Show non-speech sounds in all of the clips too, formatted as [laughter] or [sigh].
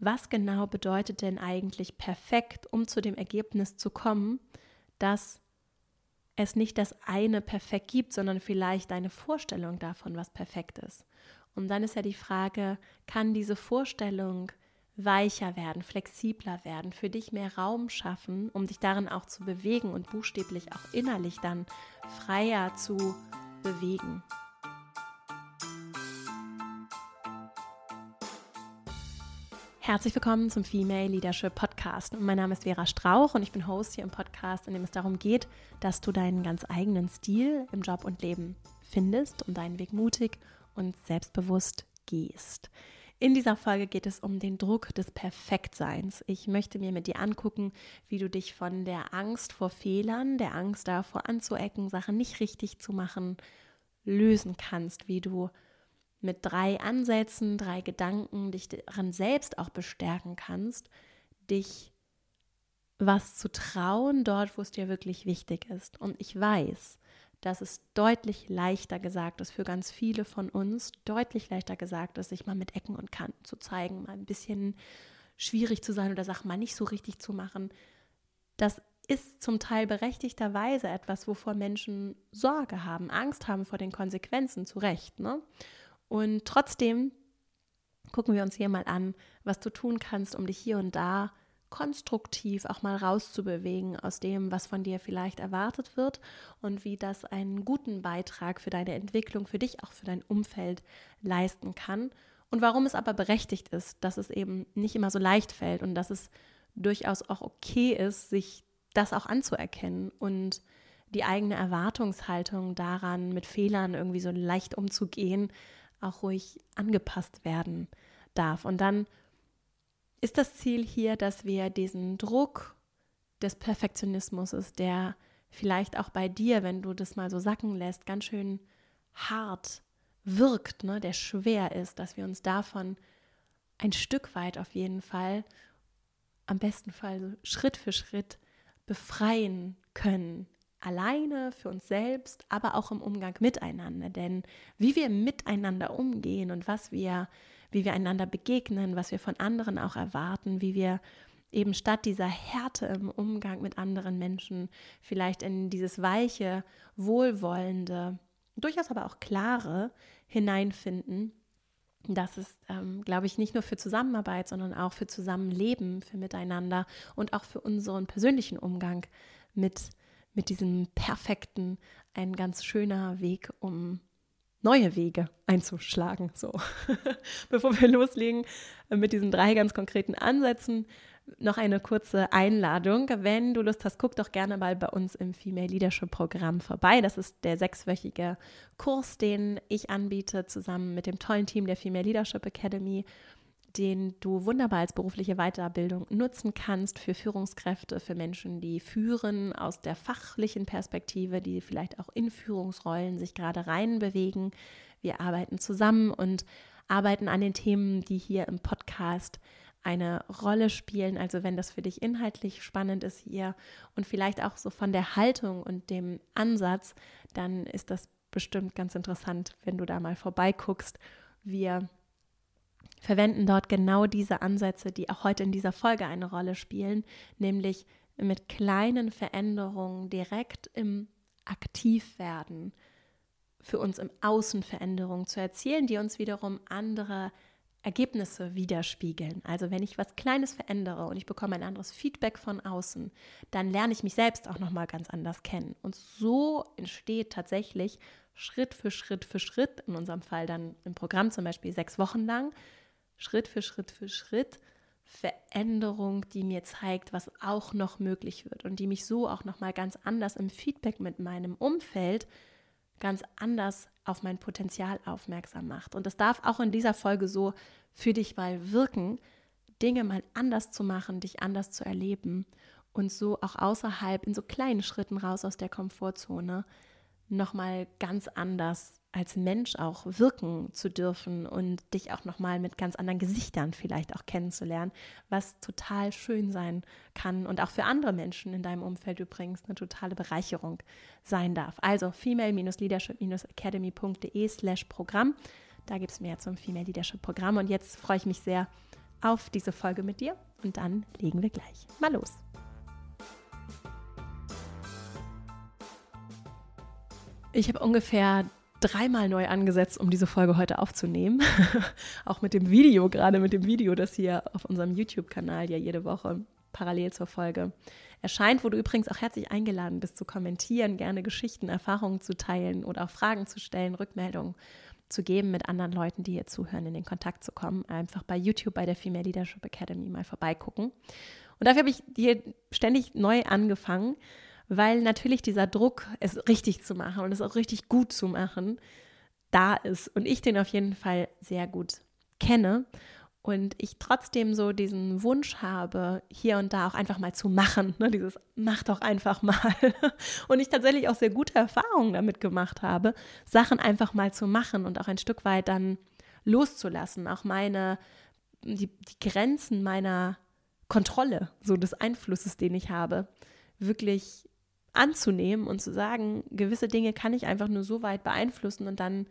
was genau bedeutet denn eigentlich perfekt, um zu dem Ergebnis zu kommen, dass es nicht das eine perfekt gibt, sondern vielleicht eine Vorstellung davon, was perfekt ist. Und dann ist ja die Frage, kann diese Vorstellung weicher werden, flexibler werden, für dich mehr Raum schaffen, um dich darin auch zu bewegen und buchstäblich auch innerlich dann freier zu bewegen. Herzlich willkommen zum Female Leadership Podcast. Mein Name ist Vera Strauch und ich bin Host hier im Podcast, in dem es darum geht, dass du deinen ganz eigenen Stil im Job und Leben findest und deinen Weg mutig und selbstbewusst gehst. In dieser Folge geht es um den Druck des Perfektseins. Ich möchte mir mit dir angucken, wie du dich von der Angst vor Fehlern, der Angst davor anzuecken, Sachen nicht richtig zu machen, lösen kannst, wie du mit drei Ansätzen, drei Gedanken dich daran selbst auch bestärken kannst, dich was zu trauen dort, wo es dir wirklich wichtig ist. Und ich weiß, dass es deutlich leichter gesagt ist für ganz viele von uns, deutlich leichter gesagt ist, sich mal mit Ecken und Kanten zu zeigen, mal ein bisschen schwierig zu sein oder Sachen mal nicht so richtig zu machen. Das ist zum Teil berechtigterweise etwas, wovor Menschen Sorge haben, Angst haben vor den Konsequenzen, zu Recht. Ne? Und trotzdem gucken wir uns hier mal an, was du tun kannst, um dich hier und da konstruktiv auch mal rauszubewegen aus dem, was von dir vielleicht erwartet wird und wie das einen guten Beitrag für deine Entwicklung, für dich, auch für dein Umfeld leisten kann. Und warum es aber berechtigt ist, dass es eben nicht immer so leicht fällt und dass es durchaus auch okay ist, sich das auch anzuerkennen und die eigene Erwartungshaltung daran, mit Fehlern irgendwie so leicht umzugehen, auch ruhig angepasst werden darf. Und dann ist das Ziel hier, dass wir diesen Druck des Perfektionismus der vielleicht auch bei dir, wenn du das mal so sacken lässt, ganz schön hart wirkt, ne, der schwer ist, dass wir uns davon ein Stück weit auf jeden Fall, am besten Fall Schritt für Schritt befreien können, alleine für uns selbst, aber auch im Umgang miteinander. Denn wie wir miteinander umgehen und was wir, wie wir einander begegnen, was wir von anderen auch erwarten, wie wir eben statt dieser Härte im Umgang mit anderen Menschen vielleicht in dieses weiche, wohlwollende, durchaus aber auch klare hineinfinden. Das ist, ähm, glaube ich, nicht nur für Zusammenarbeit, sondern auch für Zusammenleben, für Miteinander und auch für unseren persönlichen Umgang mit mit diesem perfekten ein ganz schöner Weg, um neue Wege einzuschlagen. So, [laughs] bevor wir loslegen mit diesen drei ganz konkreten Ansätzen, noch eine kurze Einladung. Wenn du Lust hast, guck doch gerne mal bei uns im Female Leadership Programm vorbei. Das ist der sechswöchige Kurs, den ich anbiete, zusammen mit dem tollen Team der Female Leadership Academy den du wunderbar als berufliche Weiterbildung nutzen kannst für Führungskräfte, für Menschen, die führen aus der fachlichen Perspektive, die vielleicht auch in Führungsrollen sich gerade reinbewegen. Wir arbeiten zusammen und arbeiten an den Themen, die hier im Podcast eine Rolle spielen. Also wenn das für dich inhaltlich spannend ist hier und vielleicht auch so von der Haltung und dem Ansatz, dann ist das bestimmt ganz interessant, wenn du da mal vorbeiguckst. Wir verwenden dort genau diese Ansätze, die auch heute in dieser Folge eine Rolle spielen, nämlich mit kleinen Veränderungen direkt im Aktivwerden für uns im Außen Veränderungen zu erzielen, die uns wiederum andere Ergebnisse widerspiegeln. Also wenn ich was Kleines verändere und ich bekomme ein anderes Feedback von außen, dann lerne ich mich selbst auch noch mal ganz anders kennen. Und so entsteht tatsächlich Schritt für Schritt für Schritt, in unserem Fall dann im Programm zum Beispiel sechs Wochen lang, Schritt für Schritt für Schritt Veränderung, die mir zeigt, was auch noch möglich wird und die mich so auch noch mal ganz anders im Feedback mit meinem Umfeld ganz anders auf mein Potenzial aufmerksam macht. Und das darf auch in dieser Folge so für dich mal wirken, Dinge mal anders zu machen, dich anders zu erleben und so auch außerhalb in so kleinen Schritten raus aus der Komfortzone noch mal ganz anders als Mensch auch wirken zu dürfen und dich auch noch mal mit ganz anderen Gesichtern vielleicht auch kennenzulernen, was total schön sein kann und auch für andere Menschen in deinem Umfeld übrigens eine totale Bereicherung sein darf. Also female-leadership-academy.de slash Programm. Da gibt es mehr zum Female Leadership Programm und jetzt freue ich mich sehr, auf diese Folge mit dir und dann legen wir gleich mal los. Ich habe ungefähr dreimal neu angesetzt, um diese Folge heute aufzunehmen. [laughs] auch mit dem Video, gerade mit dem Video, das hier auf unserem YouTube-Kanal ja jede Woche parallel zur Folge erscheint, wo du übrigens auch herzlich eingeladen bist zu kommentieren, gerne Geschichten, Erfahrungen zu teilen oder auch Fragen zu stellen, Rückmeldungen zu geben, mit anderen Leuten, die hier zuhören, in den Kontakt zu kommen. Einfach bei YouTube bei der Female Leadership Academy mal vorbeigucken. Und dafür habe ich hier ständig neu angefangen, weil natürlich dieser Druck, es richtig zu machen und es auch richtig gut zu machen, da ist und ich den auf jeden Fall sehr gut kenne und ich trotzdem so diesen Wunsch habe, hier und da auch einfach mal zu machen, ne? dieses mach doch einfach mal. [laughs] Und ich tatsächlich auch sehr gute Erfahrungen damit gemacht habe, Sachen einfach mal zu machen und auch ein Stück weit dann loszulassen, auch meine, die, die Grenzen meiner Kontrolle, so des Einflusses, den ich habe, wirklich anzunehmen und zu sagen, gewisse Dinge kann ich einfach nur so weit beeinflussen und dann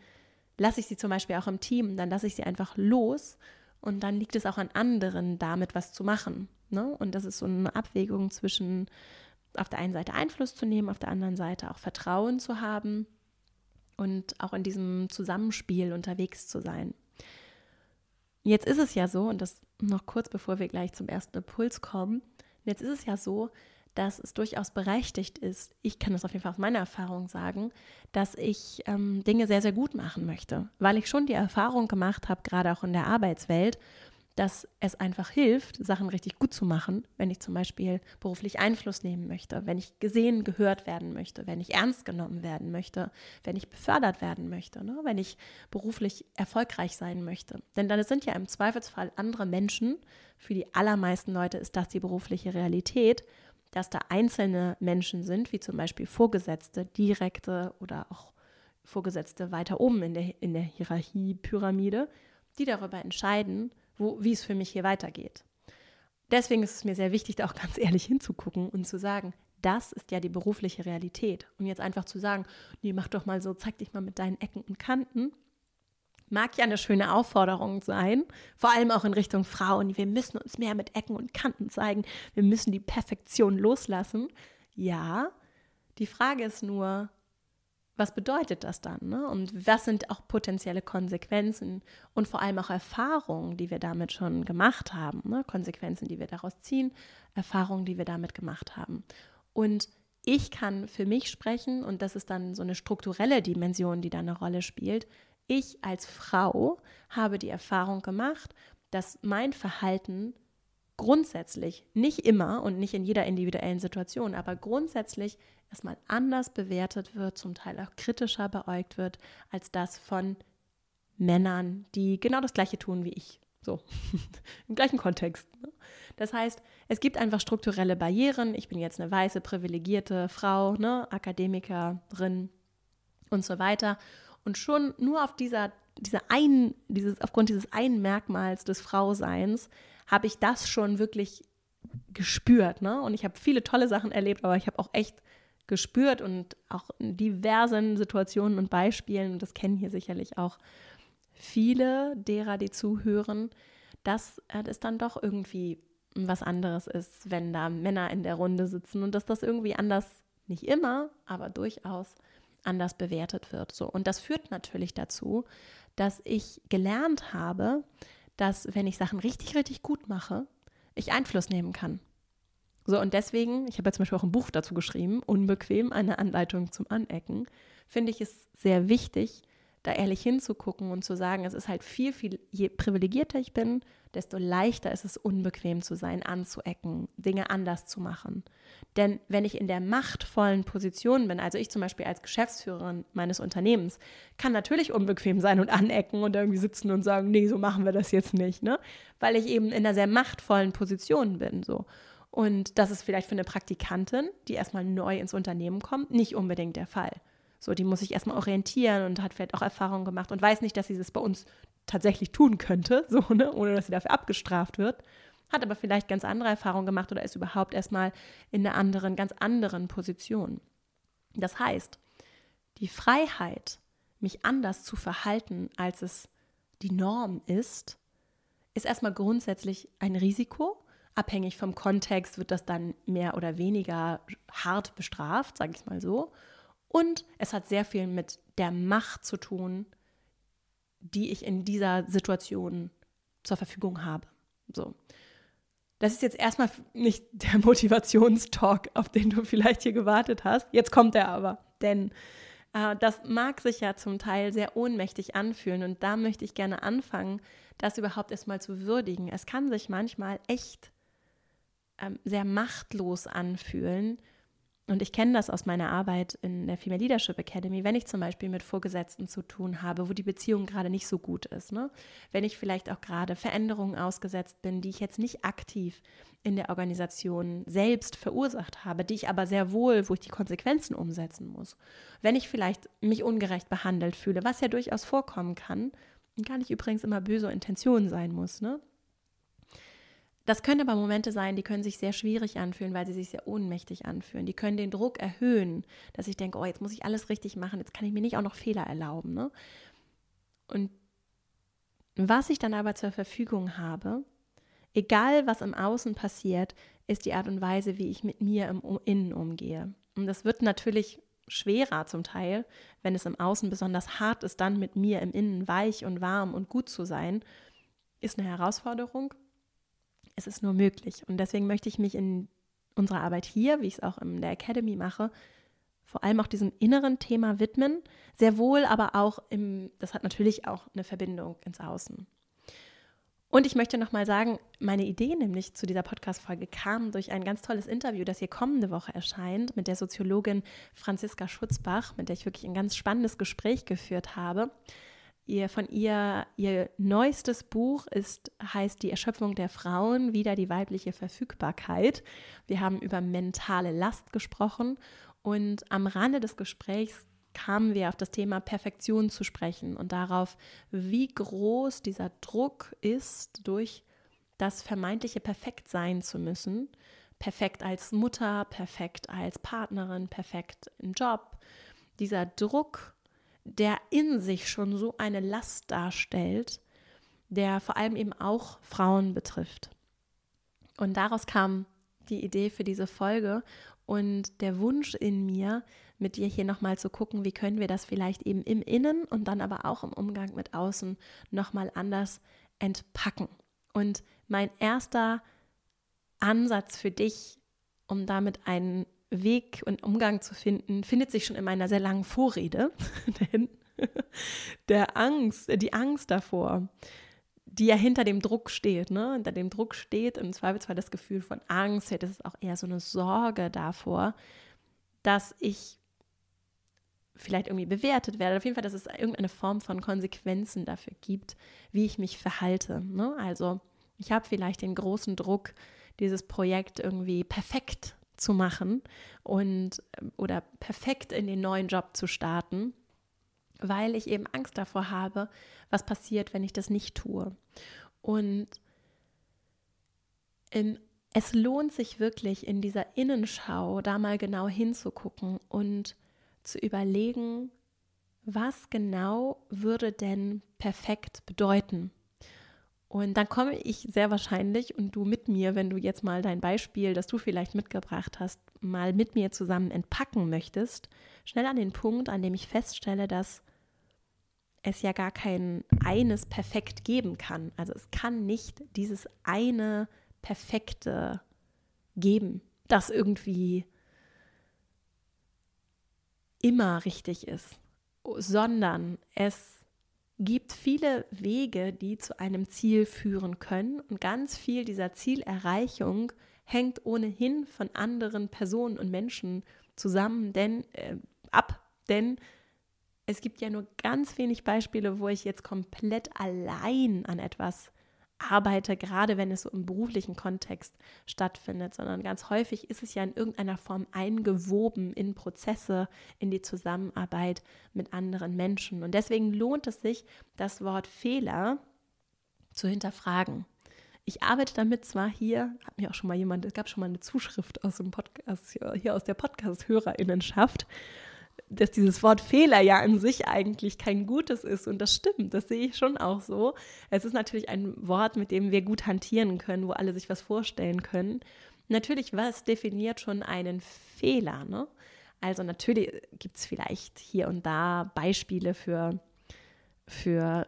lasse ich sie zum Beispiel auch im Team, dann lasse ich sie einfach los und dann liegt es auch an anderen, damit was zu machen. Ne? Und das ist so eine Abwägung zwischen auf der einen Seite Einfluss zu nehmen, auf der anderen Seite auch Vertrauen zu haben und auch in diesem Zusammenspiel unterwegs zu sein. Jetzt ist es ja so, und das noch kurz bevor wir gleich zum ersten Impuls kommen, jetzt ist es ja so, dass es durchaus berechtigt ist, ich kann das auf jeden Fall aus meiner Erfahrung sagen, dass ich ähm, Dinge sehr, sehr gut machen möchte, weil ich schon die Erfahrung gemacht habe, gerade auch in der Arbeitswelt, dass es einfach hilft, Sachen richtig gut zu machen, wenn ich zum Beispiel beruflich Einfluss nehmen möchte, wenn ich gesehen, gehört werden möchte, wenn ich ernst genommen werden möchte, wenn ich befördert werden möchte, ne? wenn ich beruflich erfolgreich sein möchte. Denn dann sind ja im Zweifelsfall andere Menschen, für die allermeisten Leute ist das die berufliche Realität dass da einzelne Menschen sind, wie zum Beispiel Vorgesetzte, direkte oder auch Vorgesetzte weiter oben in der, in der Hierarchiepyramide, die darüber entscheiden, wo, wie es für mich hier weitergeht. Deswegen ist es mir sehr wichtig, da auch ganz ehrlich hinzugucken und zu sagen, das ist ja die berufliche Realität. Und jetzt einfach zu sagen, nee, mach doch mal so, zeig dich mal mit deinen Ecken und Kanten, mag ja eine schöne Aufforderung sein, vor allem auch in Richtung Frauen. Wir müssen uns mehr mit Ecken und Kanten zeigen. Wir müssen die Perfektion loslassen. Ja, die Frage ist nur, was bedeutet das dann? Ne? Und was sind auch potenzielle Konsequenzen und vor allem auch Erfahrungen, die wir damit schon gemacht haben? Ne? Konsequenzen, die wir daraus ziehen, Erfahrungen, die wir damit gemacht haben. Und ich kann für mich sprechen, und das ist dann so eine strukturelle Dimension, die da eine Rolle spielt, ich als Frau habe die Erfahrung gemacht, dass mein Verhalten grundsätzlich, nicht immer und nicht in jeder individuellen Situation, aber grundsätzlich erstmal anders bewertet wird, zum Teil auch kritischer beäugt wird, als das von Männern, die genau das gleiche tun wie ich. So, [laughs] im gleichen Kontext. Ne? Das heißt, es gibt einfach strukturelle Barrieren. Ich bin jetzt eine weiße, privilegierte Frau, ne, Akademikerin und so weiter. Und schon nur auf dieser, dieser ein, dieses, aufgrund dieses einen Merkmals des Frauseins habe ich das schon wirklich gespürt. Ne? Und ich habe viele tolle Sachen erlebt, aber ich habe auch echt gespürt und auch in diversen Situationen und Beispielen, und das kennen hier sicherlich auch viele derer, die zuhören, dass es dann doch irgendwie was anderes ist, wenn da Männer in der Runde sitzen und dass das irgendwie anders, nicht immer, aber durchaus anders bewertet wird. So. Und das führt natürlich dazu, dass ich gelernt habe, dass wenn ich Sachen richtig, richtig gut mache, ich Einfluss nehmen kann. So, und deswegen, ich habe ja zum Beispiel auch ein Buch dazu geschrieben, Unbequem, eine Anleitung zum Anecken, finde ich es sehr wichtig, da ehrlich hinzugucken und zu sagen, es ist halt viel, viel, je privilegierter ich bin, desto leichter ist es, unbequem zu sein, anzuecken, Dinge anders zu machen. Denn wenn ich in der machtvollen Position bin, also ich zum Beispiel als Geschäftsführerin meines Unternehmens, kann natürlich unbequem sein und anecken und irgendwie sitzen und sagen, nee, so machen wir das jetzt nicht, ne? Weil ich eben in einer sehr machtvollen Position bin, so. Und das ist vielleicht für eine Praktikantin, die erstmal neu ins Unternehmen kommt, nicht unbedingt der Fall. So, die muss sich erstmal orientieren und hat vielleicht auch Erfahrungen gemacht und weiß nicht, dass sie das bei uns tatsächlich tun könnte, [laughs] so, ne, ohne dass sie dafür abgestraft wird. Hat aber vielleicht ganz andere Erfahrungen gemacht oder ist überhaupt erstmal in einer anderen, ganz anderen Position. Das heißt, die Freiheit, mich anders zu verhalten, als es die Norm ist, ist erstmal grundsätzlich ein Risiko. Abhängig vom Kontext wird das dann mehr oder weniger hart bestraft, sage ich mal so. Und es hat sehr viel mit der Macht zu tun, die ich in dieser Situation zur Verfügung habe. So. Das ist jetzt erstmal nicht [laughs] der Motivationstalk, auf den du vielleicht hier gewartet hast. Jetzt kommt er aber, denn äh, das mag sich ja zum Teil sehr ohnmächtig anfühlen und da möchte ich gerne anfangen, das überhaupt erstmal zu würdigen. Es kann sich manchmal echt ähm, sehr machtlos anfühlen, und ich kenne das aus meiner Arbeit in der Female Leadership Academy, wenn ich zum Beispiel mit Vorgesetzten zu tun habe, wo die Beziehung gerade nicht so gut ist. Ne? Wenn ich vielleicht auch gerade Veränderungen ausgesetzt bin, die ich jetzt nicht aktiv in der Organisation selbst verursacht habe, die ich aber sehr wohl, wo ich die Konsequenzen umsetzen muss. Wenn ich vielleicht mich ungerecht behandelt fühle, was ja durchaus vorkommen kann und gar nicht übrigens immer böse Intention sein muss. Ne? Das können aber Momente sein, die können sich sehr schwierig anfühlen, weil sie sich sehr ohnmächtig anfühlen. Die können den Druck erhöhen, dass ich denke, oh, jetzt muss ich alles richtig machen, jetzt kann ich mir nicht auch noch Fehler erlauben. Ne? Und was ich dann aber zur Verfügung habe, egal was im Außen passiert, ist die Art und Weise, wie ich mit mir im Innen umgehe. Und das wird natürlich schwerer zum Teil, wenn es im Außen besonders hart ist, dann mit mir im Innen weich und warm und gut zu sein, ist eine Herausforderung es ist nur möglich. Und deswegen möchte ich mich in unserer Arbeit hier, wie ich es auch in der Academy mache, vor allem auch diesem inneren Thema widmen. Sehr wohl, aber auch im, das hat natürlich auch eine Verbindung ins Außen. Und ich möchte nochmal sagen, meine Idee nämlich zu dieser Podcast-Folge kam durch ein ganz tolles Interview, das hier kommende Woche erscheint, mit der Soziologin Franziska Schutzbach, mit der ich wirklich ein ganz spannendes Gespräch geführt habe. Ihr, von ihr, ihr neuestes Buch ist, heißt Die Erschöpfung der Frauen, wieder die weibliche Verfügbarkeit. Wir haben über mentale Last gesprochen und am Rande des Gesprächs kamen wir auf das Thema Perfektion zu sprechen und darauf, wie groß dieser Druck ist, durch das vermeintliche perfekt sein zu müssen. Perfekt als Mutter, perfekt als Partnerin, perfekt im Job. Dieser Druck, der in sich schon so eine Last darstellt, der vor allem eben auch Frauen betrifft. Und daraus kam die Idee für diese Folge und der Wunsch in mir, mit dir hier nochmal zu gucken, wie können wir das vielleicht eben im Innen und dann aber auch im Umgang mit außen nochmal anders entpacken. Und mein erster Ansatz für dich, um damit einen Weg und Umgang zu finden, findet sich schon in meiner sehr langen Vorrede. [laughs] Denn der Angst, die Angst davor, die ja hinter dem Druck steht, ne? Hinter dem Druck steht im Zweifelsfall das Gefühl von Angst, ja, das ist auch eher so eine Sorge davor, dass ich vielleicht irgendwie bewertet werde. Auf jeden Fall, dass es irgendeine Form von Konsequenzen dafür gibt, wie ich mich verhalte. Ne? Also ich habe vielleicht den großen Druck, dieses Projekt irgendwie perfekt zu machen und oder perfekt in den neuen Job zu starten, weil ich eben Angst davor habe, was passiert, wenn ich das nicht tue. Und in, es lohnt sich wirklich in dieser Innenschau da mal genau hinzugucken und zu überlegen, was genau würde denn perfekt bedeuten? Und dann komme ich sehr wahrscheinlich und du mit mir, wenn du jetzt mal dein Beispiel, das du vielleicht mitgebracht hast, mal mit mir zusammen entpacken möchtest, schnell an den Punkt, an dem ich feststelle, dass es ja gar kein eines perfekt geben kann. Also es kann nicht dieses eine perfekte geben, das irgendwie immer richtig ist, sondern es gibt viele Wege, die zu einem Ziel führen können. Und ganz viel dieser Zielerreichung hängt ohnehin von anderen Personen und Menschen zusammen, denn äh, ab, denn es gibt ja nur ganz wenig Beispiele, wo ich jetzt komplett allein an etwas arbeite, gerade wenn es so im beruflichen Kontext stattfindet, sondern ganz häufig ist es ja in irgendeiner Form eingewoben in Prozesse, in die Zusammenarbeit mit anderen Menschen. Und deswegen lohnt es sich, das Wort Fehler zu hinterfragen. Ich arbeite damit zwar hier, hat mir auch schon mal jemand, es gab schon mal eine Zuschrift aus dem Podcast, hier aus der Podcast-Hörerinnenschaft, dass dieses Wort Fehler ja an sich eigentlich kein gutes ist. Und das stimmt, das sehe ich schon auch so. Es ist natürlich ein Wort, mit dem wir gut hantieren können, wo alle sich was vorstellen können. Natürlich, was definiert schon einen Fehler? Ne? Also natürlich gibt es vielleicht hier und da Beispiele für, für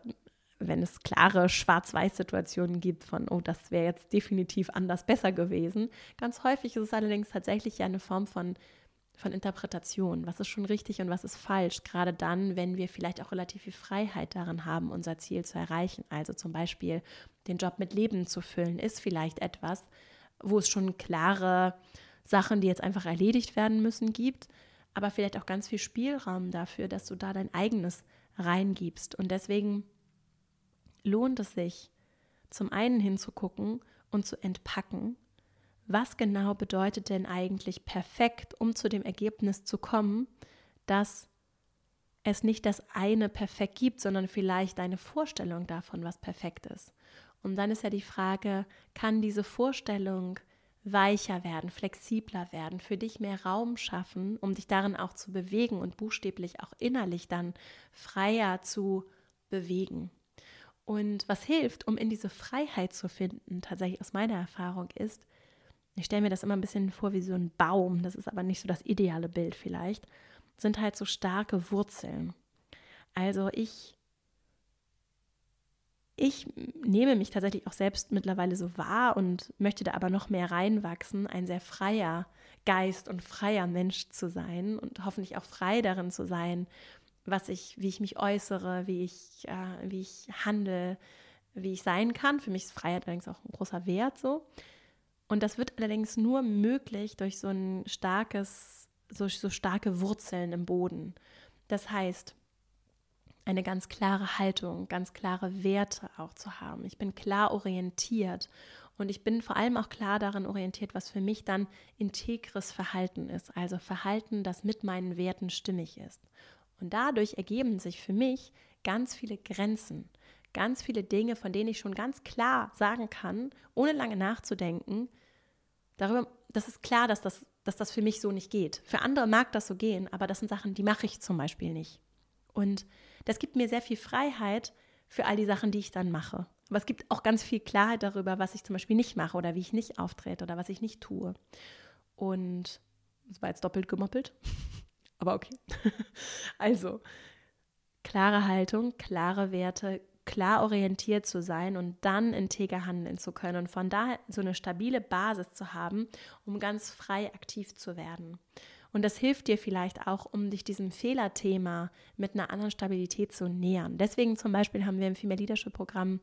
wenn es klare Schwarz-Weiß-Situationen gibt von, oh, das wäre jetzt definitiv anders besser gewesen. Ganz häufig ist es allerdings tatsächlich ja eine Form von, von Interpretation. Was ist schon richtig und was ist falsch? Gerade dann, wenn wir vielleicht auch relativ viel Freiheit darin haben, unser Ziel zu erreichen. Also zum Beispiel den Job mit Leben zu füllen, ist vielleicht etwas, wo es schon klare Sachen, die jetzt einfach erledigt werden müssen, gibt, aber vielleicht auch ganz viel Spielraum dafür, dass du da dein eigenes reingibst. Und deswegen lohnt es sich, zum einen hinzugucken und zu entpacken, was genau bedeutet denn eigentlich perfekt, um zu dem Ergebnis zu kommen, dass es nicht das eine perfekt gibt, sondern vielleicht eine Vorstellung davon, was perfekt ist. Und dann ist ja die Frage, kann diese Vorstellung weicher werden, flexibler werden, für dich mehr Raum schaffen, um dich darin auch zu bewegen und buchstäblich auch innerlich dann freier zu bewegen. Und was hilft, um in diese Freiheit zu finden, tatsächlich aus meiner Erfahrung ist, ich stelle mir das immer ein bisschen vor wie so ein Baum, das ist aber nicht so das ideale Bild vielleicht, sind halt so starke Wurzeln. Also ich ich nehme mich tatsächlich auch selbst mittlerweile so wahr und möchte da aber noch mehr reinwachsen, ein sehr freier Geist und freier Mensch zu sein und hoffentlich auch frei darin zu sein, was ich, wie ich mich äußere, wie ich, äh, wie ich handle, wie ich sein kann. Für mich ist Freiheit allerdings auch ein großer Wert so. Und das wird allerdings nur möglich durch so ein starkes, so, so starke Wurzeln im Boden. Das heißt, eine ganz klare Haltung, ganz klare Werte auch zu haben. Ich bin klar orientiert und ich bin vor allem auch klar daran orientiert, was für mich dann integres Verhalten ist, also Verhalten, das mit meinen Werten stimmig ist. Und dadurch ergeben sich für mich ganz viele Grenzen, ganz viele Dinge, von denen ich schon ganz klar sagen kann, ohne lange nachzudenken, darüber, das ist klar, dass das, dass das für mich so nicht geht. Für andere mag das so gehen, aber das sind Sachen, die mache ich zum Beispiel nicht. Und das gibt mir sehr viel Freiheit für all die Sachen, die ich dann mache. Aber es gibt auch ganz viel Klarheit darüber, was ich zum Beispiel nicht mache oder wie ich nicht auftrete oder was ich nicht tue. Und das war jetzt doppelt gemoppelt, [laughs] aber okay. [laughs] also, klare Haltung, klare Werte, klar orientiert zu sein und dann integer handeln zu können und von daher so eine stabile Basis zu haben, um ganz frei aktiv zu werden. Und das hilft dir vielleicht auch, um dich diesem Fehlerthema mit einer anderen Stabilität zu nähern. Deswegen zum Beispiel haben wir im Female Leadership Programm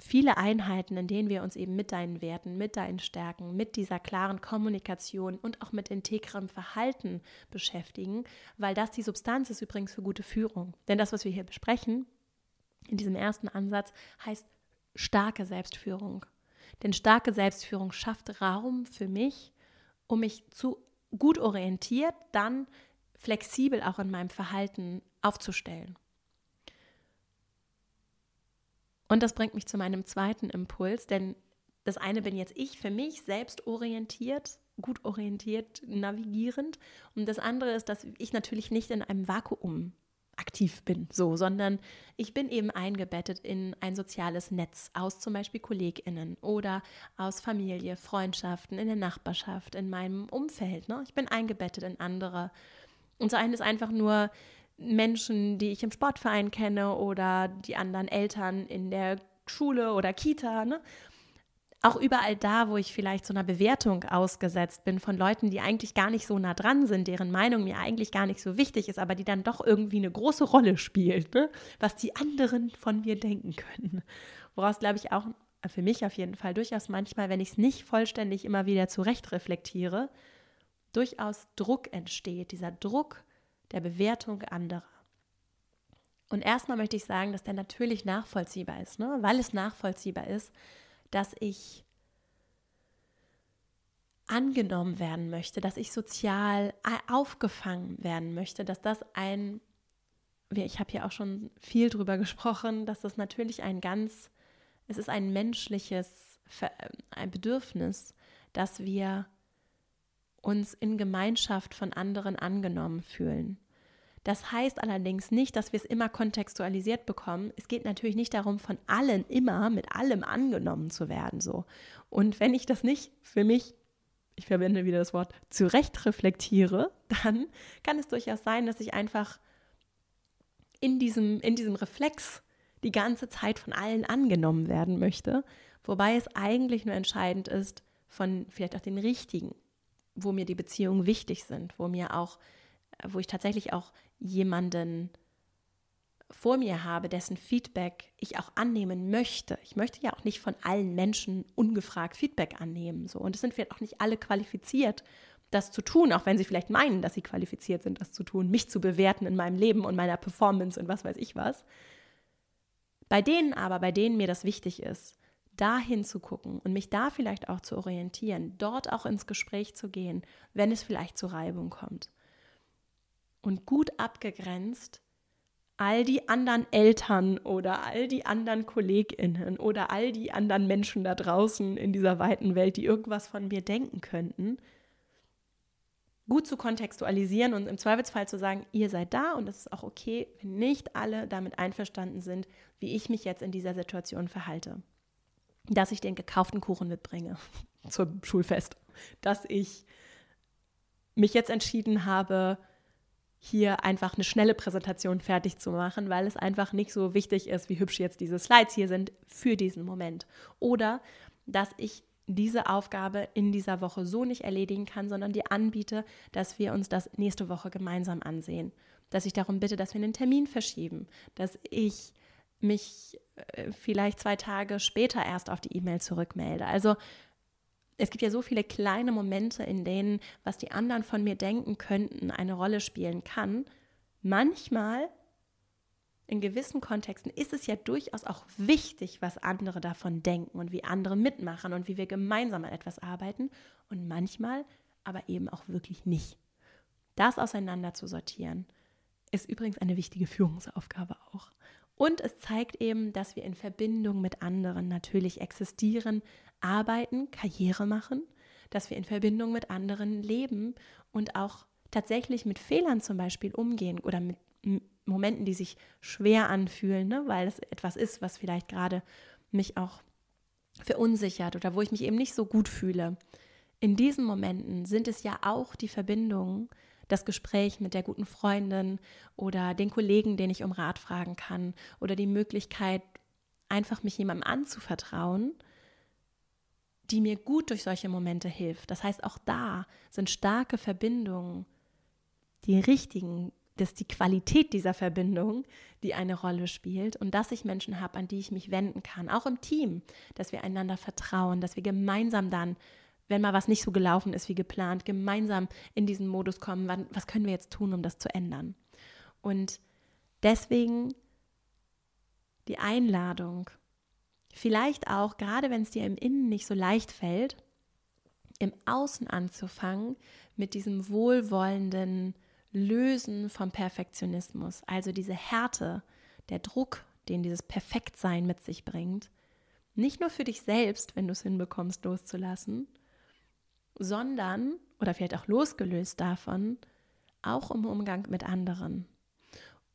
viele Einheiten, in denen wir uns eben mit deinen Werten, mit deinen Stärken, mit dieser klaren Kommunikation und auch mit integrem Verhalten beschäftigen, weil das die Substanz ist übrigens für gute Führung. Denn das, was wir hier besprechen, in diesem ersten Ansatz, heißt starke Selbstführung. Denn starke Selbstführung schafft Raum für mich, um mich zu gut orientiert, dann flexibel auch in meinem Verhalten aufzustellen. Und das bringt mich zu meinem zweiten Impuls, denn das eine bin jetzt ich für mich selbst orientiert, gut orientiert, navigierend. Und das andere ist, dass ich natürlich nicht in einem Vakuum aktiv bin, so, sondern ich bin eben eingebettet in ein soziales Netz aus zum Beispiel KollegInnen oder aus Familie, Freundschaften, in der Nachbarschaft, in meinem Umfeld. Ne? Ich bin eingebettet in andere. Und so einen ist einfach nur Menschen, die ich im Sportverein kenne oder die anderen Eltern in der Schule oder Kita. Ne? Auch überall da, wo ich vielleicht so einer Bewertung ausgesetzt bin von Leuten, die eigentlich gar nicht so nah dran sind, deren Meinung mir eigentlich gar nicht so wichtig ist, aber die dann doch irgendwie eine große Rolle spielt, ne? was die anderen von mir denken können. Woraus, glaube ich, auch für mich auf jeden Fall durchaus manchmal, wenn ich es nicht vollständig immer wieder zurecht reflektiere, durchaus Druck entsteht, dieser Druck der Bewertung anderer. Und erstmal möchte ich sagen, dass der natürlich nachvollziehbar ist, ne? weil es nachvollziehbar ist, dass ich angenommen werden möchte, dass ich sozial aufgefangen werden möchte, dass das ein, ich habe hier auch schon viel drüber gesprochen, dass das natürlich ein ganz, es ist ein menschliches ein Bedürfnis, dass wir uns in Gemeinschaft von anderen angenommen fühlen. Das heißt allerdings nicht, dass wir es immer kontextualisiert bekommen. Es geht natürlich nicht darum, von allen immer mit allem angenommen zu werden. So. Und wenn ich das nicht für mich, ich verwende wieder das Wort, zurecht reflektiere, [laughs] dann kann es durchaus sein, dass ich einfach in diesem, in diesem Reflex die ganze Zeit von allen angenommen werden möchte. Wobei es eigentlich nur entscheidend ist, von vielleicht auch den richtigen, wo mir die Beziehungen wichtig sind, wo mir auch, wo ich tatsächlich auch jemanden vor mir habe, dessen Feedback ich auch annehmen möchte. Ich möchte ja auch nicht von allen Menschen ungefragt Feedback annehmen. So. Und es sind vielleicht auch nicht alle qualifiziert, das zu tun, auch wenn sie vielleicht meinen, dass sie qualifiziert sind, das zu tun, mich zu bewerten in meinem Leben und meiner Performance und was weiß ich was. Bei denen aber, bei denen mir das wichtig ist, da hinzugucken und mich da vielleicht auch zu orientieren, dort auch ins Gespräch zu gehen, wenn es vielleicht zu Reibung kommt. Und gut abgegrenzt all die anderen Eltern oder all die anderen Kolleginnen oder all die anderen Menschen da draußen in dieser weiten Welt, die irgendwas von mir denken könnten, gut zu kontextualisieren und im Zweifelsfall zu sagen, ihr seid da und es ist auch okay, wenn nicht alle damit einverstanden sind, wie ich mich jetzt in dieser Situation verhalte. Dass ich den gekauften Kuchen mitbringe [laughs] zum Schulfest, dass ich mich jetzt entschieden habe, hier einfach eine schnelle Präsentation fertig zu machen, weil es einfach nicht so wichtig ist, wie hübsch jetzt diese Slides hier sind für diesen Moment. Oder dass ich diese Aufgabe in dieser Woche so nicht erledigen kann, sondern dir anbiete, dass wir uns das nächste Woche gemeinsam ansehen. Dass ich darum bitte, dass wir einen Termin verschieben, dass ich mich äh, vielleicht zwei Tage später erst auf die E-Mail zurückmelde. Also es gibt ja so viele kleine Momente, in denen, was die anderen von mir denken könnten, eine Rolle spielen kann. Manchmal, in gewissen Kontexten, ist es ja durchaus auch wichtig, was andere davon denken und wie andere mitmachen und wie wir gemeinsam an etwas arbeiten. Und manchmal aber eben auch wirklich nicht. Das auseinander zu sortieren, ist übrigens eine wichtige Führungsaufgabe auch. Und es zeigt eben, dass wir in Verbindung mit anderen natürlich existieren, arbeiten, Karriere machen, dass wir in Verbindung mit anderen leben und auch tatsächlich mit Fehlern zum Beispiel umgehen oder mit Momenten, die sich schwer anfühlen, ne? weil es etwas ist, was vielleicht gerade mich auch verunsichert oder wo ich mich eben nicht so gut fühle. In diesen Momenten sind es ja auch die Verbindungen, das Gespräch mit der guten Freundin oder den Kollegen, den ich um Rat fragen kann oder die Möglichkeit, einfach mich jemandem anzuvertrauen, die mir gut durch solche Momente hilft. Das heißt, auch da sind starke Verbindungen, die richtigen, das ist die Qualität dieser Verbindung, die eine Rolle spielt und dass ich Menschen habe, an die ich mich wenden kann, auch im Team, dass wir einander vertrauen, dass wir gemeinsam dann wenn mal was nicht so gelaufen ist wie geplant, gemeinsam in diesen Modus kommen, wann, was können wir jetzt tun, um das zu ändern. Und deswegen die Einladung, vielleicht auch, gerade wenn es dir im Innen nicht so leicht fällt, im Außen anzufangen mit diesem wohlwollenden Lösen vom Perfektionismus, also diese Härte, der Druck, den dieses Perfektsein mit sich bringt, nicht nur für dich selbst, wenn du es hinbekommst, loszulassen, sondern, oder vielleicht auch losgelöst davon, auch im Umgang mit anderen.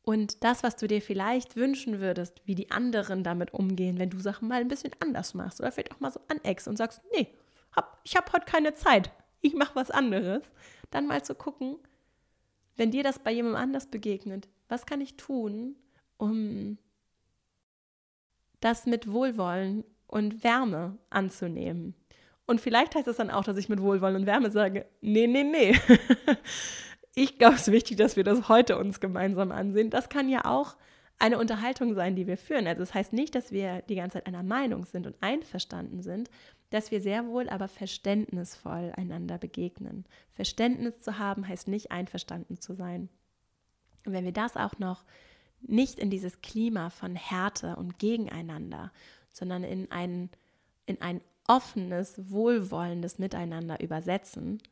Und das, was du dir vielleicht wünschen würdest, wie die anderen damit umgehen, wenn du Sachen mal ein bisschen anders machst oder vielleicht auch mal so aneckst und sagst, nee, hab, ich habe heute keine Zeit, ich mache was anderes, dann mal zu gucken, wenn dir das bei jemandem anders begegnet, was kann ich tun, um das mit Wohlwollen und Wärme anzunehmen? Und vielleicht heißt das dann auch, dass ich mit Wohlwollen und Wärme sage, nee, nee, nee. [laughs] ich glaube, es ist wichtig, dass wir das heute uns gemeinsam ansehen. Das kann ja auch eine Unterhaltung sein, die wir führen. Also das heißt nicht, dass wir die ganze Zeit einer Meinung sind und einverstanden sind, dass wir sehr wohl aber verständnisvoll einander begegnen. Verständnis zu haben heißt nicht einverstanden zu sein. Und wenn wir das auch noch nicht in dieses Klima von Härte und Gegeneinander, sondern in ein, in ein offenes, wohlwollendes Miteinander übersetzen,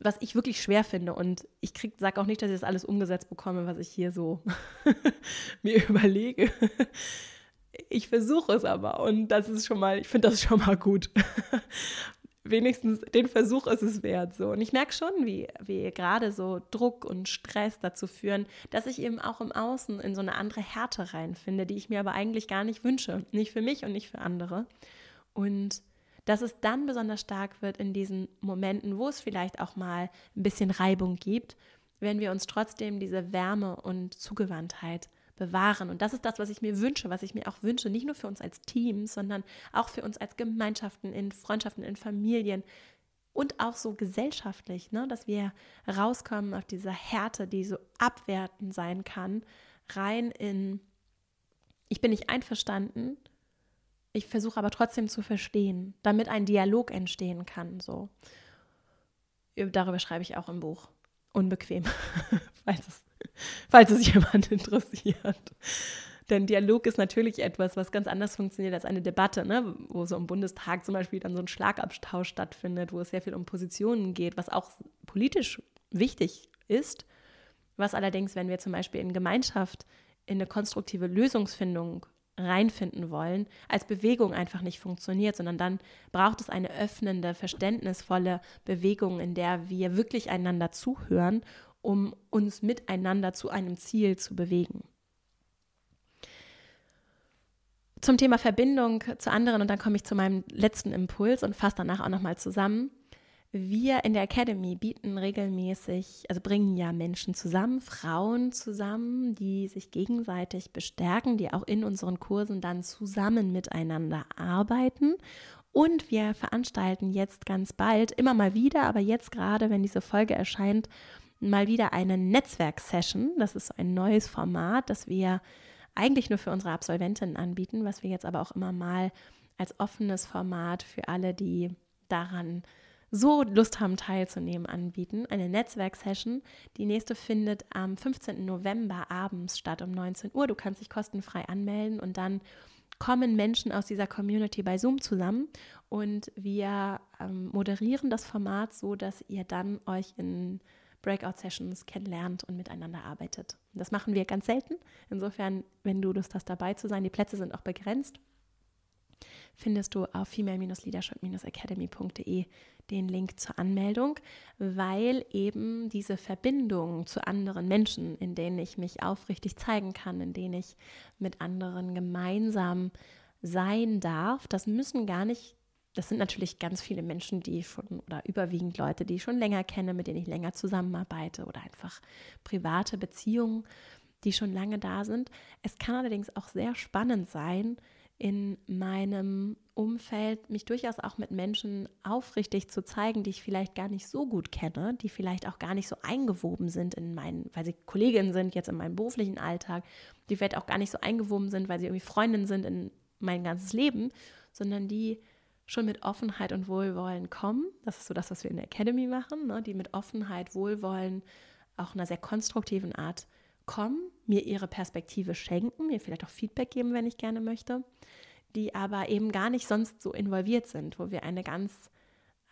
was ich wirklich schwer finde. Und ich sage auch nicht, dass ich das alles umgesetzt bekomme, was ich hier so [laughs] mir überlege. Ich versuche es aber und das ist schon mal, ich finde das schon mal gut. [laughs] wenigstens den Versuch ist es wert. So. Und ich merke schon, wie, wie gerade so Druck und Stress dazu führen, dass ich eben auch im Außen in so eine andere Härte reinfinde, die ich mir aber eigentlich gar nicht wünsche. Nicht für mich und nicht für andere. Und dass es dann besonders stark wird in diesen Momenten, wo es vielleicht auch mal ein bisschen Reibung gibt, wenn wir uns trotzdem diese Wärme und Zugewandtheit bewahren. Und das ist das, was ich mir wünsche, was ich mir auch wünsche, nicht nur für uns als Team, sondern auch für uns als Gemeinschaften, in Freundschaften, in Familien und auch so gesellschaftlich, ne? dass wir rauskommen auf diese Härte, die so abwertend sein kann, rein in, ich bin nicht einverstanden, ich versuche aber trotzdem zu verstehen, damit ein Dialog entstehen kann. So. Darüber schreibe ich auch im Buch. Unbequem, [laughs] falls es falls es jemand [laughs] interessiert. Denn Dialog ist natürlich etwas, was ganz anders funktioniert als eine Debatte, ne? wo so im Bundestag zum Beispiel dann so ein Schlagabtausch stattfindet, wo es sehr viel um Positionen geht, was auch politisch wichtig ist, was allerdings, wenn wir zum Beispiel in Gemeinschaft in eine konstruktive Lösungsfindung reinfinden wollen, als Bewegung einfach nicht funktioniert, sondern dann braucht es eine öffnende, verständnisvolle Bewegung, in der wir wirklich einander zuhören um uns miteinander zu einem Ziel zu bewegen. Zum Thema Verbindung zu anderen und dann komme ich zu meinem letzten Impuls und fasse danach auch nochmal zusammen. Wir in der Academy bieten regelmäßig, also bringen ja Menschen zusammen, Frauen zusammen, die sich gegenseitig bestärken, die auch in unseren Kursen dann zusammen miteinander arbeiten. Und wir veranstalten jetzt ganz bald, immer mal wieder, aber jetzt gerade, wenn diese Folge erscheint, mal wieder eine Netzwerksession. Das ist ein neues Format, das wir eigentlich nur für unsere Absolventinnen anbieten, was wir jetzt aber auch immer mal als offenes Format für alle, die daran so Lust haben teilzunehmen, anbieten. Eine Netzwerksession. Die nächste findet am 15. November abends statt um 19 Uhr. Du kannst dich kostenfrei anmelden und dann kommen Menschen aus dieser Community bei Zoom zusammen und wir ähm, moderieren das Format so, dass ihr dann euch in Breakout-Sessions kennenlernt und miteinander arbeitet. Das machen wir ganz selten. Insofern, wenn du Lust hast, dabei zu sein, die Plätze sind auch begrenzt, findest du auf female-leadership-academy.de den Link zur Anmeldung, weil eben diese Verbindung zu anderen Menschen, in denen ich mich aufrichtig zeigen kann, in denen ich mit anderen gemeinsam sein darf, das müssen gar nicht das sind natürlich ganz viele Menschen, die schon oder überwiegend Leute, die ich schon länger kenne, mit denen ich länger zusammenarbeite oder einfach private Beziehungen, die schon lange da sind. Es kann allerdings auch sehr spannend sein, in meinem Umfeld mich durchaus auch mit Menschen aufrichtig zu zeigen, die ich vielleicht gar nicht so gut kenne, die vielleicht auch gar nicht so eingewoben sind in meinen, weil sie Kolleginnen sind jetzt in meinem beruflichen Alltag, die vielleicht auch gar nicht so eingewoben sind, weil sie irgendwie Freundinnen sind in mein ganzes Leben, sondern die schon mit Offenheit und Wohlwollen kommen. Das ist so das, was wir in der Academy machen, ne? die mit Offenheit, Wohlwollen, auch einer sehr konstruktiven Art kommen, mir ihre Perspektive schenken, mir vielleicht auch Feedback geben, wenn ich gerne möchte, die aber eben gar nicht sonst so involviert sind, wo wir eine ganz,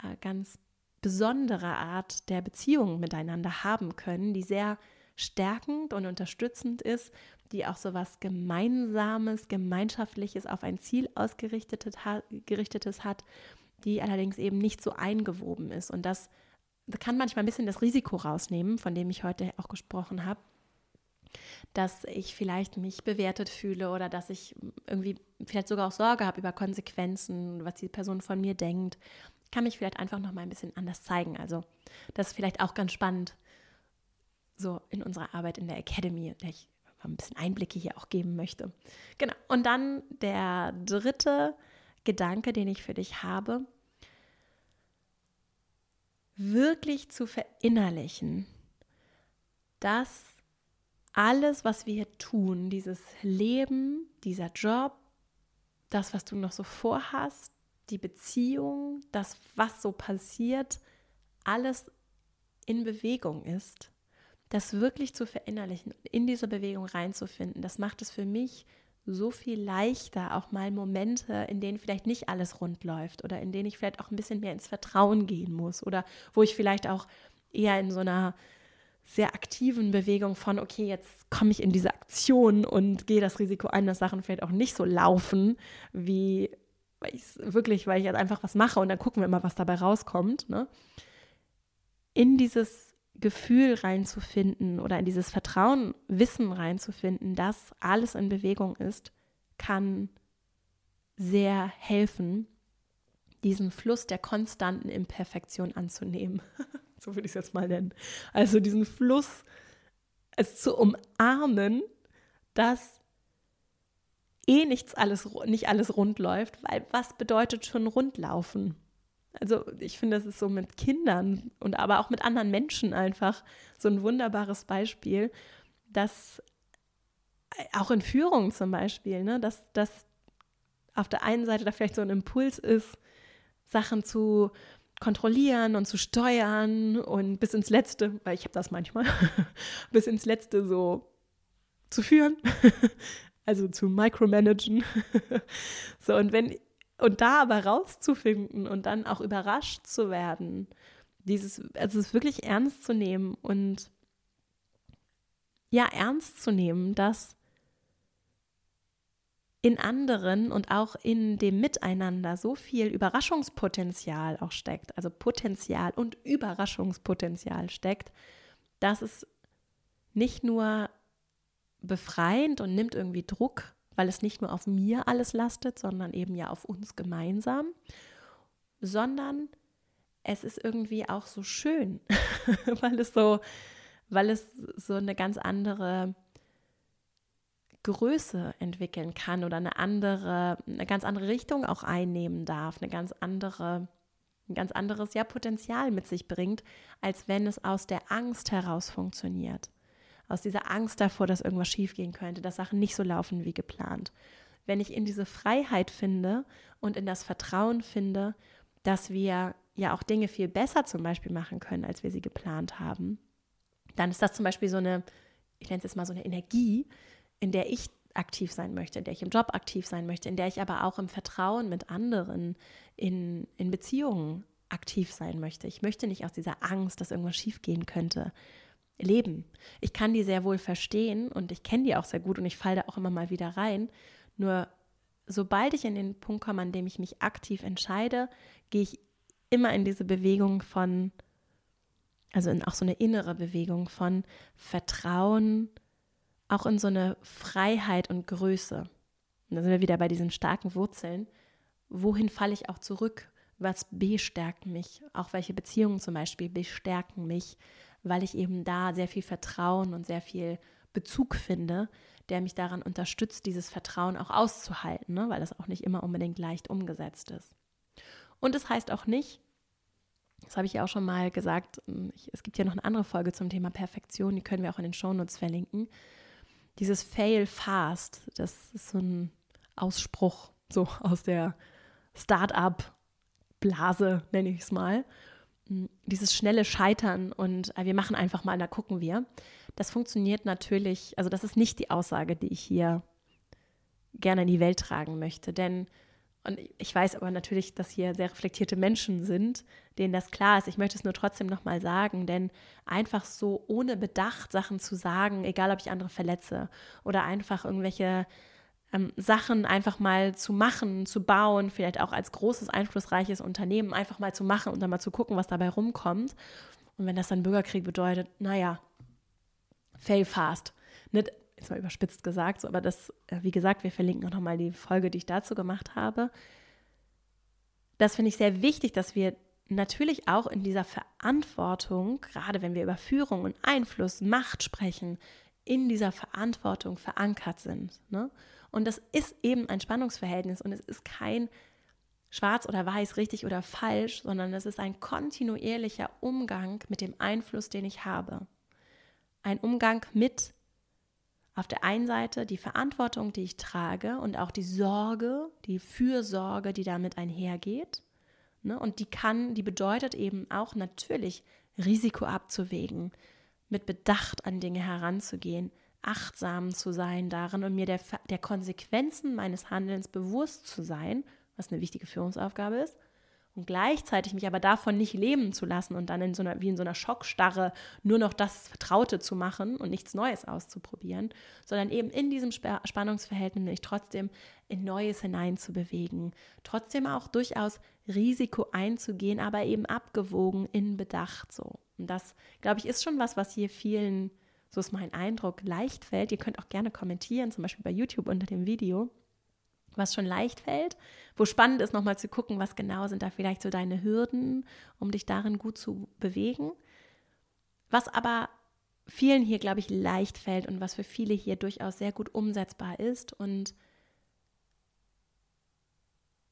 äh, ganz besondere Art der Beziehung miteinander haben können, die sehr stärkend und unterstützend ist, die auch so was Gemeinsames, Gemeinschaftliches auf ein Ziel ausgerichtetes hat, die allerdings eben nicht so eingewoben ist. Und das kann manchmal ein bisschen das Risiko rausnehmen, von dem ich heute auch gesprochen habe, dass ich vielleicht mich bewertet fühle oder dass ich irgendwie vielleicht sogar auch Sorge habe über Konsequenzen, was die Person von mir denkt. Kann mich vielleicht einfach noch mal ein bisschen anders zeigen. Also das ist vielleicht auch ganz spannend, so in unserer Arbeit in der Academy, der ich ein bisschen Einblicke hier auch geben möchte. Genau. Und dann der dritte Gedanke, den ich für dich habe, wirklich zu verinnerlichen, dass alles, was wir hier tun, dieses Leben, dieser Job, das, was du noch so vorhast, die Beziehung, das, was so passiert, alles in Bewegung ist das wirklich zu verinnerlichen, in diese Bewegung reinzufinden, das macht es für mich so viel leichter, auch mal Momente, in denen vielleicht nicht alles rund läuft oder in denen ich vielleicht auch ein bisschen mehr ins Vertrauen gehen muss oder wo ich vielleicht auch eher in so einer sehr aktiven Bewegung von, okay, jetzt komme ich in diese Aktion und gehe das Risiko ein, dass Sachen vielleicht auch nicht so laufen, wie weil ich wirklich, weil ich jetzt einfach was mache und dann gucken wir immer, was dabei rauskommt, ne? in dieses Gefühl reinzufinden oder in dieses Vertrauen, Wissen reinzufinden, dass alles in Bewegung ist, kann sehr helfen, diesen Fluss der konstanten Imperfektion anzunehmen. [laughs] so würde ich es jetzt mal nennen. Also diesen Fluss, es zu umarmen, dass eh nichts alles, nicht alles rund läuft, weil was bedeutet schon rundlaufen? Also ich finde, das ist so mit Kindern und aber auch mit anderen Menschen einfach so ein wunderbares Beispiel, dass auch in Führung zum Beispiel, ne, dass, dass auf der einen Seite da vielleicht so ein Impuls ist, Sachen zu kontrollieren und zu steuern und bis ins Letzte, weil ich habe das manchmal, [laughs] bis ins Letzte so zu führen, [laughs] also zu micromanagen. [laughs] so, und wenn, und da aber rauszufinden und dann auch überrascht zu werden, dieses, also es wirklich ernst zu nehmen und ja, ernst zu nehmen, dass in anderen und auch in dem Miteinander so viel Überraschungspotenzial auch steckt, also Potenzial und Überraschungspotenzial steckt, dass es nicht nur befreiend und nimmt irgendwie Druck, weil es nicht nur auf mir alles lastet, sondern eben ja auf uns gemeinsam, sondern es ist irgendwie auch so schön, [laughs] weil es so, weil es so eine ganz andere Größe entwickeln kann oder eine andere, eine ganz andere Richtung auch einnehmen darf, eine ganz andere, ein ganz anderes ja, Potenzial mit sich bringt, als wenn es aus der Angst heraus funktioniert. Aus dieser Angst davor, dass irgendwas schiefgehen könnte, dass Sachen nicht so laufen wie geplant. Wenn ich in diese Freiheit finde und in das Vertrauen finde, dass wir ja auch Dinge viel besser zum Beispiel machen können, als wir sie geplant haben, dann ist das zum Beispiel so eine, ich nenne es jetzt mal so eine Energie, in der ich aktiv sein möchte, in der ich im Job aktiv sein möchte, in der ich aber auch im Vertrauen mit anderen, in, in Beziehungen aktiv sein möchte. Ich möchte nicht aus dieser Angst, dass irgendwas schiefgehen könnte, leben. Ich kann die sehr wohl verstehen und ich kenne die auch sehr gut und ich falle da auch immer mal wieder rein. Nur sobald ich in den Punkt komme, an dem ich mich aktiv entscheide, gehe ich immer in diese Bewegung von, also in auch so eine innere Bewegung von Vertrauen, auch in so eine Freiheit und Größe. Und da sind wir wieder bei diesen starken Wurzeln. Wohin falle ich auch zurück? Was bestärkt mich? Auch welche Beziehungen zum Beispiel bestärken mich, weil ich eben da sehr viel Vertrauen und sehr viel Bezug finde, der mich daran unterstützt, dieses Vertrauen auch auszuhalten, ne? weil das auch nicht immer unbedingt leicht umgesetzt ist. Und es das heißt auch nicht, das habe ich ja auch schon mal gesagt, ich, es gibt ja noch eine andere Folge zum Thema Perfektion, die können wir auch in den Shownotes verlinken, dieses Fail fast, das ist so ein Ausspruch, so aus der Start-up-Blase, nenne ich es mal. Mm, dieses schnelle Scheitern und äh, wir machen einfach mal, da gucken wir. Das funktioniert natürlich, also das ist nicht die Aussage, die ich hier gerne in die Welt tragen möchte, denn und ich weiß aber natürlich, dass hier sehr reflektierte Menschen sind, denen das klar ist. Ich möchte es nur trotzdem nochmal sagen, denn einfach so ohne Bedacht Sachen zu sagen, egal ob ich andere verletze oder einfach irgendwelche ähm, Sachen einfach mal zu machen, zu bauen, vielleicht auch als großes, einflussreiches Unternehmen einfach mal zu machen und dann mal zu gucken, was dabei rumkommt. Und wenn das dann Bürgerkrieg bedeutet, naja, fail fast. Nicht jetzt mal überspitzt gesagt, so, aber das, äh, wie gesagt, wir verlinken auch nochmal die Folge, die ich dazu gemacht habe. Das finde ich sehr wichtig, dass wir natürlich auch in dieser Verantwortung, gerade wenn wir über Führung und Einfluss, Macht sprechen, in dieser Verantwortung verankert sind. Ne? Und das ist eben ein Spannungsverhältnis und es ist kein schwarz oder weiß, richtig oder falsch, sondern es ist ein kontinuierlicher Umgang mit dem Einfluss, den ich habe. Ein Umgang mit auf der einen Seite die Verantwortung, die ich trage und auch die Sorge, die Fürsorge, die damit einhergeht. Ne? Und die kann, die bedeutet eben auch natürlich Risiko abzuwägen, mit Bedacht an Dinge heranzugehen, achtsam zu sein darin und mir der, der Konsequenzen meines Handelns bewusst zu sein, was eine wichtige Führungsaufgabe ist, und gleichzeitig mich aber davon nicht lähmen zu lassen und dann in so einer, wie in so einer Schockstarre nur noch das Vertraute zu machen und nichts Neues auszuprobieren, sondern eben in diesem Spannungsverhältnis mich trotzdem in Neues hineinzubewegen, trotzdem auch durchaus Risiko einzugehen, aber eben abgewogen in Bedacht so. Und das, glaube ich, ist schon was, was hier vielen, so ist mein Eindruck, leicht fällt. Ihr könnt auch gerne kommentieren, zum Beispiel bei YouTube unter dem Video was schon leicht fällt, wo spannend ist, nochmal zu gucken, was genau sind da vielleicht so deine Hürden, um dich darin gut zu bewegen. Was aber vielen hier, glaube ich, leicht fällt und was für viele hier durchaus sehr gut umsetzbar ist und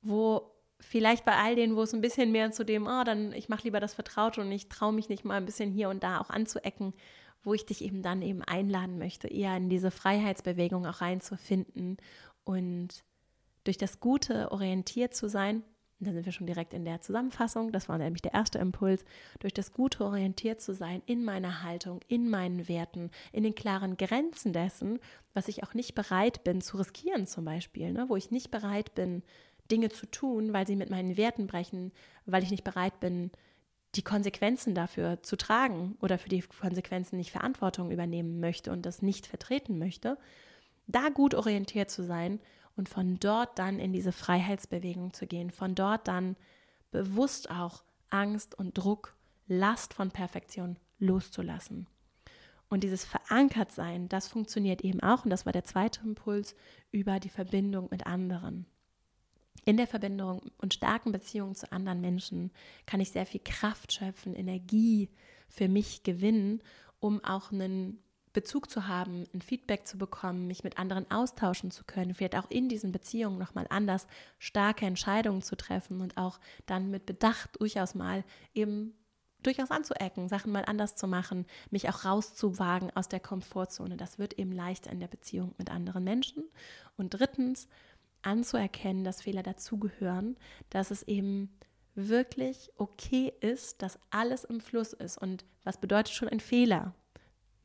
wo vielleicht bei all denen, wo es ein bisschen mehr zu dem, oh, dann ich mache lieber das Vertraute und ich traue mich nicht mal ein bisschen hier und da auch anzuecken, wo ich dich eben dann eben einladen möchte, eher in diese Freiheitsbewegung auch reinzufinden und durch das Gute orientiert zu sein, da sind wir schon direkt in der Zusammenfassung, das war nämlich der erste Impuls, durch das Gute orientiert zu sein in meiner Haltung, in meinen Werten, in den klaren Grenzen dessen, was ich auch nicht bereit bin zu riskieren zum Beispiel, ne? wo ich nicht bereit bin, Dinge zu tun, weil sie mit meinen Werten brechen, weil ich nicht bereit bin, die Konsequenzen dafür zu tragen oder für die Konsequenzen nicht Verantwortung übernehmen möchte und das nicht vertreten möchte, da gut orientiert zu sein und von dort dann in diese Freiheitsbewegung zu gehen, von dort dann bewusst auch Angst und Druck, Last von Perfektion loszulassen. Und dieses Verankertsein, das funktioniert eben auch, und das war der zweite Impuls, über die Verbindung mit anderen. In der Verbindung und starken Beziehungen zu anderen Menschen kann ich sehr viel Kraft schöpfen, Energie für mich gewinnen, um auch einen Bezug zu haben, ein Feedback zu bekommen, mich mit anderen austauschen zu können, vielleicht auch in diesen Beziehungen nochmal anders starke Entscheidungen zu treffen und auch dann mit Bedacht durchaus mal eben durchaus anzuecken, Sachen mal anders zu machen, mich auch rauszuwagen aus der Komfortzone. Das wird eben leichter in der Beziehung mit anderen Menschen. Und drittens, anzuerkennen, dass Fehler dazugehören, dass es eben wirklich okay ist, dass alles im Fluss ist. Und was bedeutet schon ein Fehler?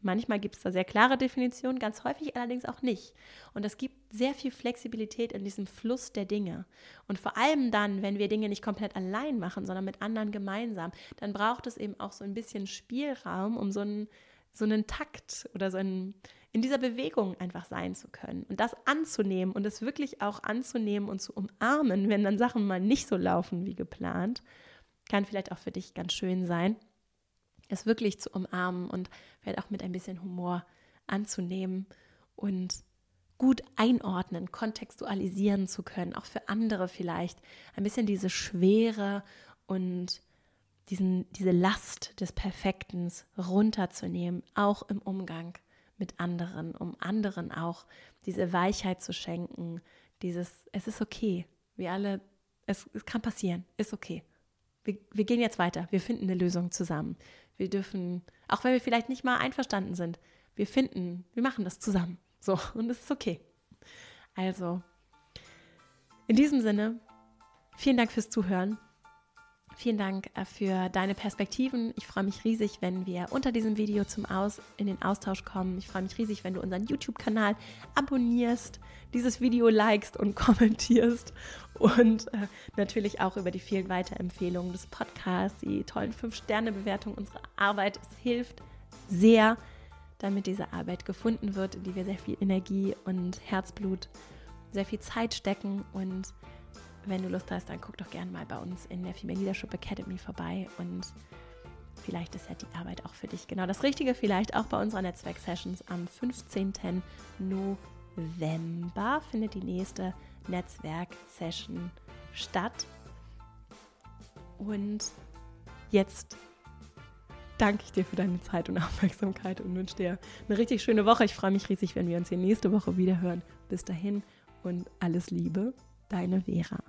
Manchmal gibt es da sehr klare Definitionen, ganz häufig allerdings auch nicht. Und es gibt sehr viel Flexibilität in diesem Fluss der Dinge. Und vor allem dann, wenn wir Dinge nicht komplett allein machen, sondern mit anderen gemeinsam, dann braucht es eben auch so ein bisschen Spielraum, um so einen, so einen Takt oder so einen, in dieser Bewegung einfach sein zu können. Und das anzunehmen und es wirklich auch anzunehmen und zu umarmen, wenn dann Sachen mal nicht so laufen wie geplant, kann vielleicht auch für dich ganz schön sein es wirklich zu umarmen und vielleicht auch mit ein bisschen Humor anzunehmen und gut einordnen, kontextualisieren zu können, auch für andere vielleicht ein bisschen diese Schwere und diesen, diese Last des Perfektens runterzunehmen, auch im Umgang mit anderen, um anderen auch diese Weichheit zu schenken, dieses, es ist okay, wir alle, es, es kann passieren, ist okay. Wir, wir gehen jetzt weiter, wir finden eine Lösung zusammen. Wir dürfen, auch wenn wir vielleicht nicht mal einverstanden sind, wir finden, wir machen das zusammen. So, [laughs] und es ist okay. Also, in diesem Sinne, vielen Dank fürs Zuhören. Vielen Dank äh, für deine Perspektiven. Ich freue mich riesig, wenn wir unter diesem Video zum Aus in den Austausch kommen. Ich freue mich riesig, wenn du unseren YouTube-Kanal abonnierst, dieses Video likest und [laughs] kommentierst und äh, natürlich auch über die vielen Weiterempfehlungen des Podcasts, die tollen 5-Sterne-Bewertungen unserer Arbeit. Es hilft sehr, damit diese Arbeit gefunden wird, in die wir sehr viel Energie und Herzblut, sehr viel Zeit stecken. Und wenn du Lust hast, dann guck doch gerne mal bei uns in der Female Leadership Academy vorbei und vielleicht ist ja die Arbeit auch für dich genau das Richtige. Vielleicht auch bei unserer Netzwerk-Sessions am 15. November findet die nächste Netzwerk-Session statt. Und jetzt danke ich dir für deine Zeit und Aufmerksamkeit und wünsche dir eine richtig schöne Woche. Ich freue mich riesig, wenn wir uns hier nächste Woche wieder hören. Bis dahin und alles Liebe, deine Vera.